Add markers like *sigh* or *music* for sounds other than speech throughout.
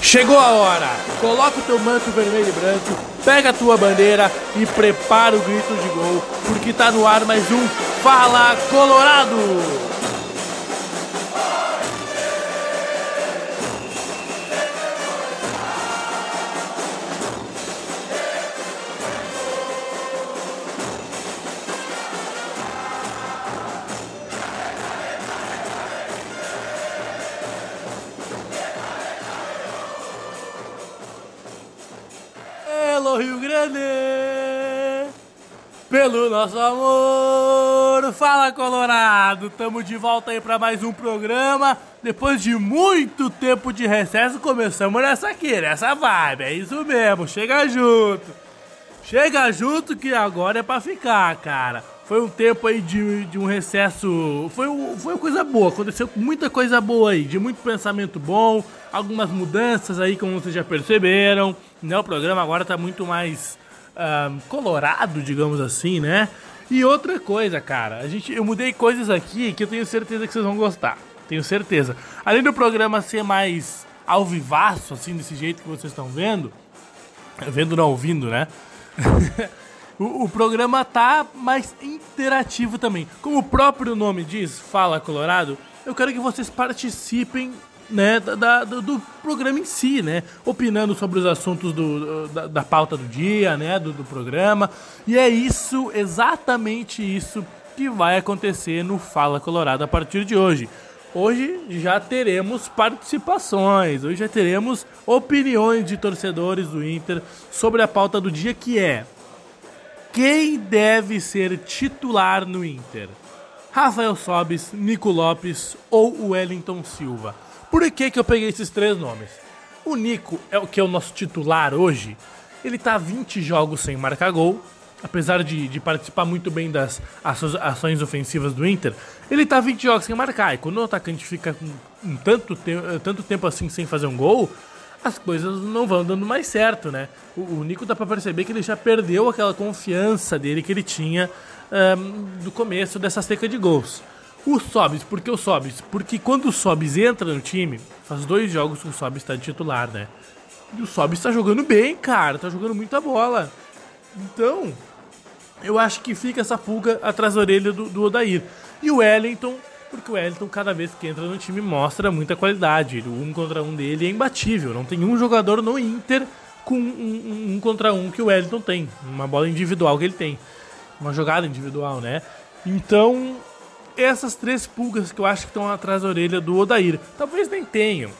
Chegou a hora! Coloca o teu manto vermelho e branco, pega a tua bandeira e prepara o grito de gol, porque tá no ar mais um Fala Colorado! Rio Grande! Pelo nosso amor! Fala Colorado! Tamo de volta aí pra mais um programa. Depois de muito tempo de recesso, começamos nessa aqui, nessa vibe. É isso mesmo, chega junto! Chega junto que agora é pra ficar, cara. Foi um tempo aí de, de um recesso. Foi, foi uma coisa boa, aconteceu muita coisa boa aí, de muito pensamento bom, algumas mudanças aí, como vocês já perceberam. Né? O programa agora tá muito mais ah, colorado, digamos assim, né? E outra coisa, cara, a gente, eu mudei coisas aqui que eu tenho certeza que vocês vão gostar. Tenho certeza. Além do programa ser mais alvivaço, assim, desse jeito que vocês estão vendo, vendo não ouvindo, né? *laughs* o, o programa tá mais interativo também. Como o próprio nome diz, Fala Colorado, eu quero que vocês participem né, da, do, do programa em si, né? Opinando sobre os assuntos do, da, da pauta do dia, né? Do, do programa. E é isso, exatamente isso, que vai acontecer no Fala Colorado a partir de hoje. Hoje já teremos participações, hoje já teremos opiniões de torcedores do Inter sobre a pauta do dia que é quem deve ser titular no Inter? Rafael Sobis, Nico Lopes ou Wellington Silva? Por que, que eu peguei esses três nomes? O Nico é o que é o nosso titular hoje. Ele tá 20 jogos sem marcar gol. Apesar de, de participar muito bem das ações ofensivas do Inter, ele tá 20 jogos sem marcar. E quando o atacante fica um tanto, te tanto tempo assim sem fazer um gol, as coisas não vão dando mais certo, né? O, o Nico dá pra perceber que ele já perdeu aquela confiança dele que ele tinha ahn, do começo dessa seca de gols. O Sobis, por que o Sobis? Porque quando o Sobis entra no time, faz dois jogos que o Sobis está de titular, né? E o Sobis tá jogando bem, cara, tá jogando muita bola. Então, eu acho que fica essa pulga atrás da orelha do, do Odair. E o Wellington, porque o Wellington, cada vez que entra no time, mostra muita qualidade. O um contra um dele é imbatível. Não tem um jogador no Inter com um, um- contra um que o Wellington tem. Uma bola individual que ele tem. Uma jogada individual, né? Então, essas três pulgas que eu acho que estão atrás da orelha do Odair. Talvez nem tenham.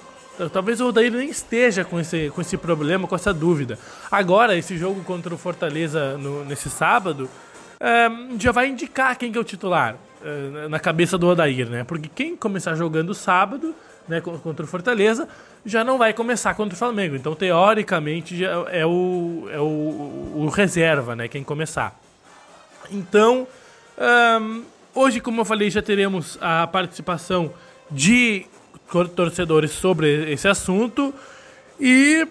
Talvez o Odair nem esteja com esse, com esse problema, com essa dúvida. Agora, esse jogo contra o Fortaleza no- nesse sábado é, já vai indicar quem que é o titular na cabeça do Odair, né? Porque quem começar jogando sábado né, co- contra o Fortaleza já não vai começar contra o Flamengo. Então, teoricamente, é o, é o, o reserva, né? Quem começar. Então, hoje, como eu falei, já teremos a participação de tor- torcedores sobre esse assunto. E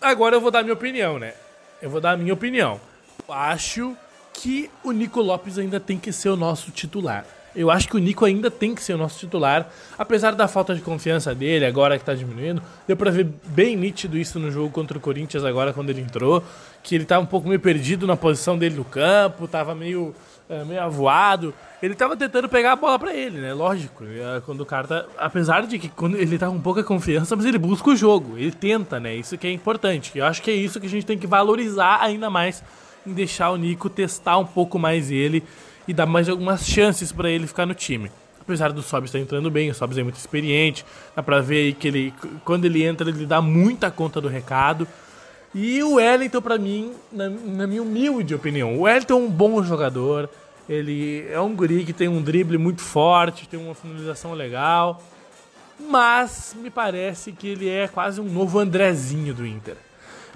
agora eu vou dar minha opinião, né? Eu vou dar a minha opinião. Acho que o Nico Lopes ainda tem que ser o nosso titular. Eu acho que o Nico ainda tem que ser o nosso titular, apesar da falta de confiança dele, agora que tá diminuindo. Deu pra ver bem nítido isso no jogo contra o Corinthians agora quando ele entrou, que ele tava um pouco meio perdido na posição dele no campo, tava meio, eh, meio avoado. Ele tava tentando pegar a bola pra ele, né? Lógico, eh, quando o cara tá, apesar de que quando ele tá com pouca confiança, mas ele busca o jogo, ele tenta, né? Isso que é importante. Eu acho que é isso que a gente tem que valorizar ainda mais em deixar o Nico testar um pouco mais ele e dar mais algumas chances pra ele ficar no time. Apesar do Sobs estar entrando bem, o Sobs é muito experiente, dá pra ver aí que ele, quando ele entra, ele dá muita conta do recado. E o Wellington, pra mim, na, na minha humilde opinião, o Wellington é um bom jogador, ele é um guri que tem um drible muito forte, tem uma finalização legal, mas me parece que ele é quase um novo Andrezinho do Inter.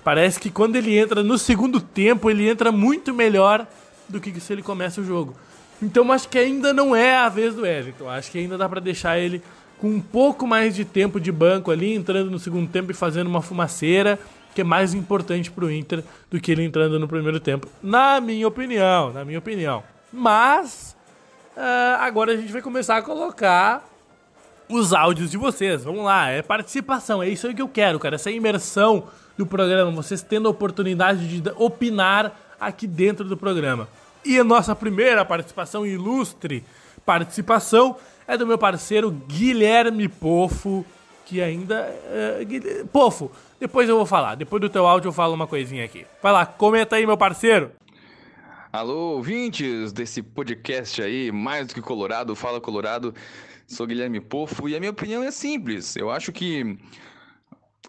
Parece que quando ele entra no segundo tempo, ele entra muito melhor do que se ele começa o jogo. Então acho que ainda não é a vez do Wellington. Acho que ainda dá pra deixar ele com um pouco mais de tempo de banco ali, entrando no segundo tempo e fazendo uma fumaceira, que é mais importante pro Inter do que ele entrando no primeiro tempo. Na minha opinião, na minha opinião. Mas ah, agora a gente vai começar a colocar os áudios de vocês. Vamos lá, é participação, é isso aí que eu quero, cara. Essa imersão do programa, vocês tendo a oportunidade de opinar aqui dentro do programa. E a nossa primeira participação, ilustre participação, é do meu parceiro Guilherme Pofo, que ainda. É, Pofo, depois eu vou falar. Depois do teu áudio eu falo uma coisinha aqui. Vai lá, comenta aí, meu parceiro. Alô, ouvintes desse podcast aí, mais do que Colorado, Fala Colorado. Sou Guilherme Pofo e a minha opinião é simples. Eu acho que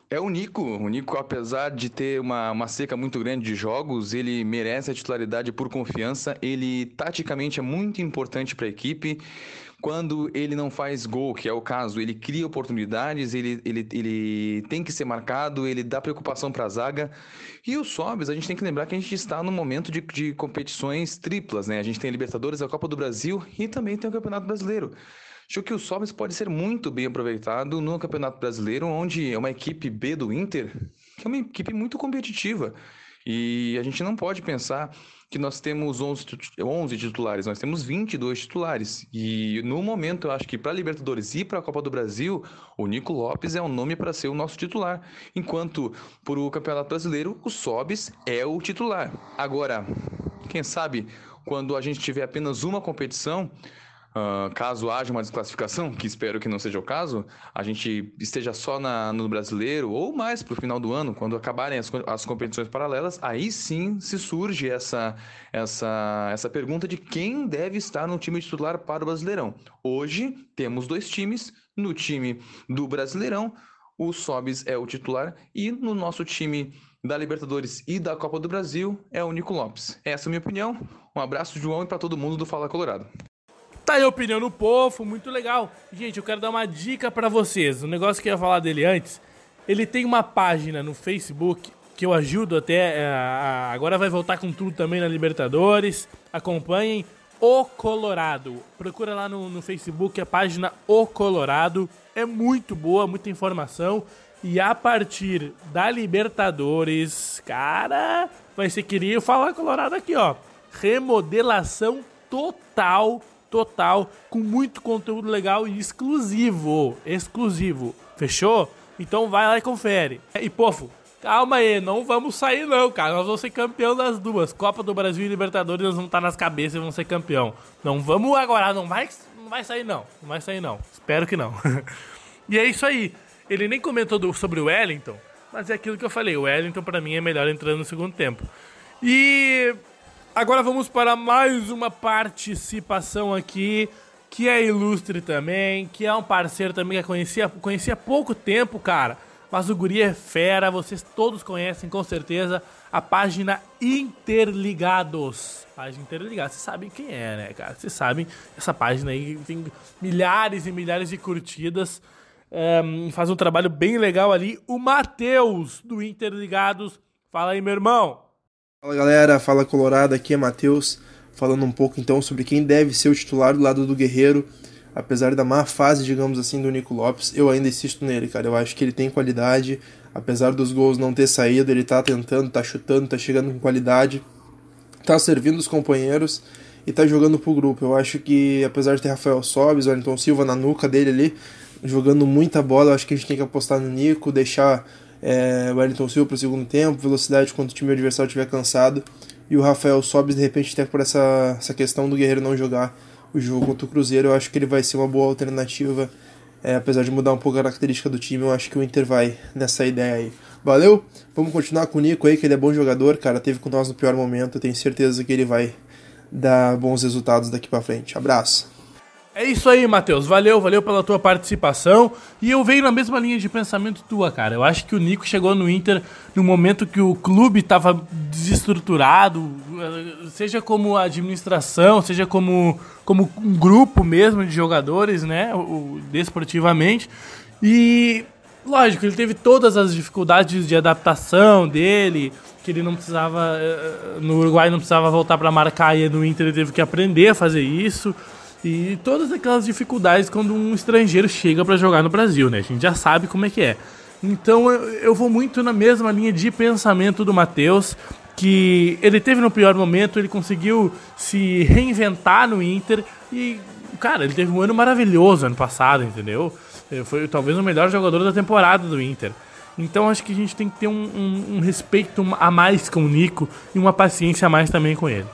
é o Nico. O Nico, apesar de ter uma, uma seca muito grande de jogos, ele merece a titularidade por confiança. Ele, taticamente, é muito importante para a equipe. Quando ele não faz gol, que é o caso, ele cria oportunidades, ele, ele, ele tem que ser marcado, ele dá preocupação para a zaga. E o Sobis, a gente tem que lembrar que a gente está no momento de, de competições triplas, né? A gente tem a Libertadores, a Copa do Brasil e também tem o Campeonato Brasileiro. Acho que o Sobis pode ser muito bem aproveitado no Campeonato Brasileiro, onde é uma equipe B do Inter, que é uma equipe muito competitiva. E a gente não pode pensar que nós temos 11, 11 titulares, nós temos 22 titulares. E no momento, eu acho que para Libertadores e para a Copa do Brasil, o Nico Lopes é o nome para ser o nosso titular. Enquanto para o Campeonato Brasileiro, o Sobis é o titular. Agora, quem sabe, quando a gente tiver apenas uma competição, Caso haja uma desclassificação, que espero que não seja o caso, a gente esteja só na, no brasileiro ou mais para o final do ano, quando acabarem as, as competições paralelas, aí sim se surge essa, essa, essa pergunta de quem deve estar no time titular para o Brasileirão. Hoje temos dois times, no time do Brasileirão, o Sobis é o titular e no nosso time da Libertadores e da Copa do Brasil é o Nico Lopes. Essa é a minha opinião. Um abraço, João, e para todo mundo do Fala Colorado. Tá aí a opinião no povo, muito legal. Gente, eu quero dar uma dica para vocês. O negócio que eu ia falar dele antes, ele tem uma página no Facebook que eu ajudo até. É, agora vai voltar com tudo também na Libertadores. Acompanhem O Colorado. Procura lá no, no Facebook a página O Colorado. É muito boa, muita informação. E a partir da Libertadores, cara, vai ser queria falar Colorado aqui, ó. Remodelação total total, com muito conteúdo legal e exclusivo. Exclusivo. Fechou? Então vai lá e confere. E, pofo, calma aí, não vamos sair não, cara. Nós vamos ser campeão das duas. Copa do Brasil e Libertadores, nós vamos estar nas cabeças e vamos ser campeão. Não vamos agora, não vai, não vai sair não. Não vai sair não. Espero que não. *laughs* e é isso aí. Ele nem comentou do, sobre o Wellington, mas é aquilo que eu falei. O Wellington, para mim, é melhor entrando no segundo tempo. E Agora vamos para mais uma participação aqui, que é ilustre também, que é um parceiro também que eu conhecia, conhecia há pouco tempo, cara. Mas o Guri é fera, vocês todos conhecem com certeza a página Interligados. Página Interligados, vocês sabem quem é, né, cara? Vocês sabem, essa página aí tem milhares e milhares de curtidas. Um, faz um trabalho bem legal ali. O Matheus do Interligados. Fala aí, meu irmão. Fala galera, fala Colorado, aqui é Matheus, falando um pouco então sobre quem deve ser o titular do lado do Guerreiro. Apesar da má fase, digamos assim, do Nico Lopes, eu ainda insisto nele, cara. Eu acho que ele tem qualidade, apesar dos gols não ter saído, ele tá tentando, tá chutando, tá chegando com qualidade, tá servindo os companheiros e tá jogando pro grupo. Eu acho que, apesar de ter Rafael Sobes, Wellington Silva na nuca dele ali, jogando muita bola, eu acho que a gente tem que apostar no Nico, deixar é, Wellington Silva para o segundo tempo, velocidade quando o time adversário estiver cansado, e o Rafael Sobis de repente até por essa, essa questão do Guerreiro não jogar o jogo contra o Cruzeiro, eu acho que ele vai ser uma boa alternativa, é, apesar de mudar um pouco a característica do time, eu acho que o Inter vai nessa ideia aí. Valeu? Vamos continuar com o Nico aí, que ele é bom jogador, cara, teve com nós no pior momento, eu tenho certeza que ele vai dar bons resultados daqui para frente. Abraço! É isso aí, Matheus. Valeu, valeu pela tua participação. E eu venho na mesma linha de pensamento tua, cara. Eu acho que o Nico chegou no Inter no momento que o clube estava desestruturado, seja como administração, seja como, como um grupo mesmo de jogadores, né? O, desportivamente. E, lógico, ele teve todas as dificuldades de adaptação dele, que ele não precisava. Eh, no Uruguai não precisava voltar para marcar e no Inter ele teve que aprender a fazer isso. E todas aquelas dificuldades quando um estrangeiro chega para jogar no Brasil, né? A gente já sabe como é que é. Então eu, eu vou muito na mesma linha de pensamento do Matheus, que ele teve no pior momento, ele conseguiu se reinventar no Inter e, cara, ele teve um ano maravilhoso ano passado, entendeu? Foi talvez o melhor jogador da temporada do Inter. Então acho que a gente tem que ter um, um, um respeito a mais com o Nico e uma paciência a mais também com ele.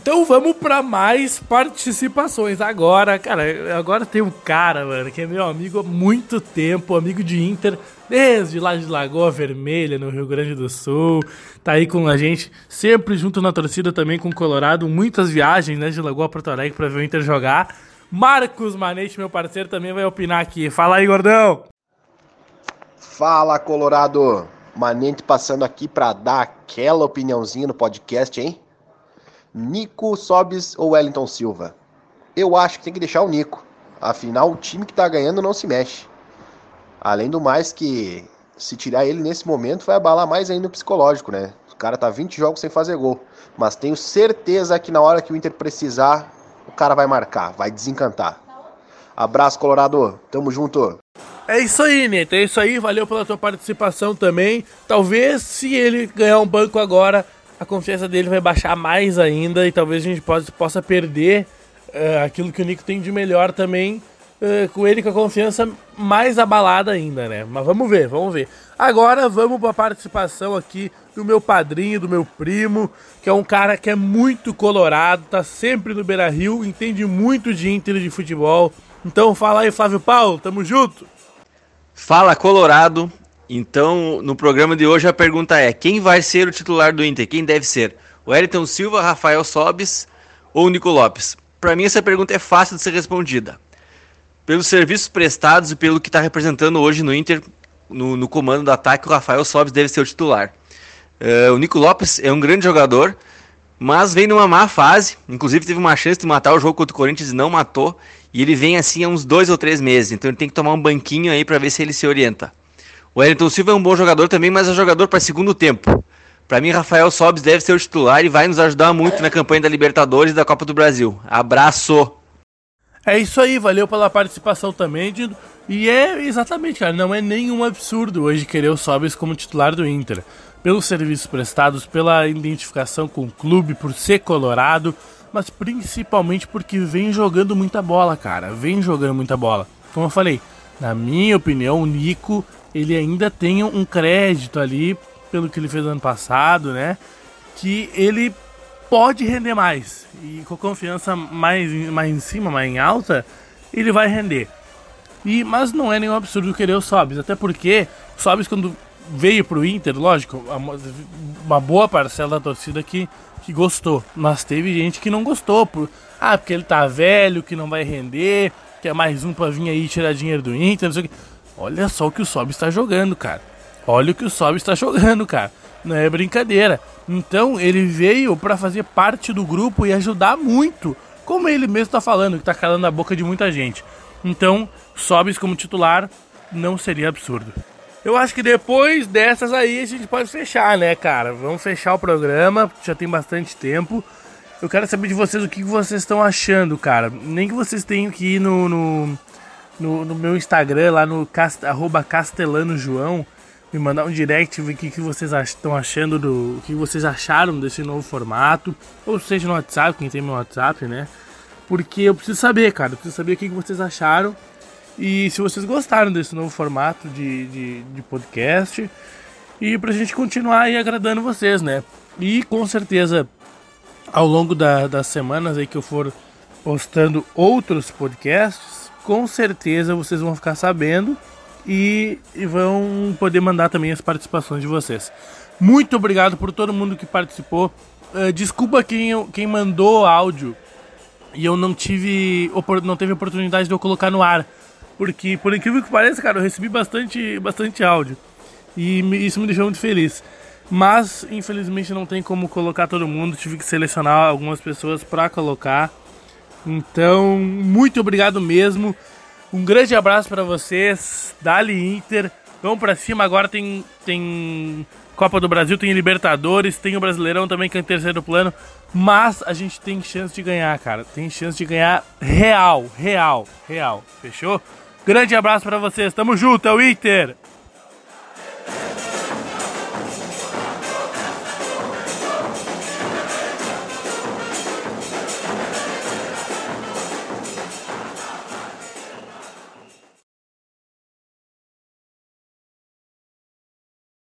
Então vamos para mais participações. Agora, cara, agora tem um cara, mano, que é meu amigo há muito tempo, amigo de Inter, desde lá de Lagoa Vermelha, no Rio Grande do Sul. Tá aí com a gente, sempre junto na torcida também com o Colorado. Muitas viagens, né, de Lagoa a Porto Alegre pra ver o Inter jogar. Marcos Manete, meu parceiro, também vai opinar aqui. Fala aí, gordão! Fala, Colorado! Manente passando aqui para dar aquela opiniãozinha no podcast, hein? Nico Sobis ou Wellington Silva? Eu acho que tem que deixar o Nico. Afinal, o time que tá ganhando não se mexe. Além do mais que se tirar ele nesse momento vai abalar mais ainda o psicológico, né? O cara tá 20 jogos sem fazer gol. Mas tenho certeza que na hora que o Inter precisar, o cara vai marcar, vai desencantar. Abraço, Colorado. Tamo junto. É isso aí, Neto. É isso aí. Valeu pela tua participação também. Talvez se ele ganhar um banco agora, a confiança dele vai baixar mais ainda e talvez a gente possa, possa perder uh, aquilo que o Nico tem de melhor também, uh, com ele com a confiança mais abalada ainda, né? Mas vamos ver, vamos ver. Agora vamos para a participação aqui do meu padrinho, do meu primo, que é um cara que é muito colorado, tá sempre no Beira Rio, entende muito de Inter de futebol. Então fala aí, Flávio Paulo, tamo junto! Fala Colorado, então, no programa de hoje a pergunta é: quem vai ser o titular do Inter? Quem deve ser? O Elton Silva, Rafael Sobis ou o Nico Lopes? Para mim essa pergunta é fácil de ser respondida. Pelos serviços prestados e pelo que está representando hoje no Inter, no, no, comando do ataque, o Rafael Sobis deve ser o titular. Uh, o Nico Lopes é um grande jogador, mas vem numa má fase. Inclusive teve uma chance de matar o jogo contra o Corinthians e não matou. E ele vem assim há uns dois ou três meses. Então ele tem que tomar um banquinho aí para ver se ele se orienta. O Wellington Silva é um bom jogador também, mas é jogador para segundo tempo. Para mim, Rafael Sobis deve ser o titular e vai nos ajudar muito na campanha da Libertadores e da Copa do Brasil. Abraço! É isso aí, valeu pela participação também, Dindo. E é exatamente, cara, não é nenhum absurdo hoje querer o Sobis como titular do Inter. Pelos serviços prestados, pela identificação com o clube, por ser colorado, mas principalmente porque vem jogando muita bola, cara. Vem jogando muita bola. Como eu falei, na minha opinião, o Nico ele ainda tem um crédito ali pelo que ele fez ano passado, né? Que ele pode render mais. E com confiança mais, mais em cima, mais em alta, ele vai render. E, mas não é nenhum absurdo querer o Sobis, até porque o Sobis quando veio pro Inter, lógico, uma boa parcela da torcida que, que gostou, mas teve gente que não gostou, por, ah, porque ele tá velho, que não vai render, que é mais um pra vir aí tirar dinheiro do Inter, não sei o que. Olha só o que o Sob está jogando, cara. Olha o que o Sob está jogando, cara. Não é brincadeira. Então ele veio para fazer parte do grupo e ajudar muito, como ele mesmo está falando, que está calando a boca de muita gente. Então, Sobis como titular não seria absurdo. Eu acho que depois dessas aí a gente pode fechar, né, cara? Vamos fechar o programa, já tem bastante tempo. Eu quero saber de vocês o que vocês estão achando, cara. Nem que vocês tenham que ir no, no no, no meu Instagram, lá no cast, arroba Castelano João, me mandar um direct, ver o que, que vocês estão achando do. O que vocês acharam desse novo formato. Ou seja no WhatsApp, quem tem meu WhatsApp, né? Porque eu preciso saber, cara. Eu preciso saber o que, que vocês acharam. E se vocês gostaram desse novo formato de, de, de podcast. E pra gente continuar aí agradando vocês, né? E com certeza, ao longo da, das semanas aí que eu for postando outros podcasts com certeza vocês vão ficar sabendo e, e, vão poder mandar também as participações de vocês. Muito obrigado por todo mundo que participou. Uh, desculpa quem, quem mandou áudio e eu não tive não teve oportunidade de eu colocar no ar, porque por incrível que pareça, cara, eu recebi bastante bastante áudio e me, isso me deixou muito feliz. Mas infelizmente não tem como colocar todo mundo, tive que selecionar algumas pessoas para colocar. Então, muito obrigado mesmo. Um grande abraço para vocês. Dali Inter. Vamos para cima. Agora tem, tem Copa do Brasil, tem Libertadores, tem o Brasileirão também que é em terceiro plano. Mas a gente tem chance de ganhar, cara. Tem chance de ganhar real, real, real. Fechou? Grande abraço para vocês. Tamo junto, é o Inter.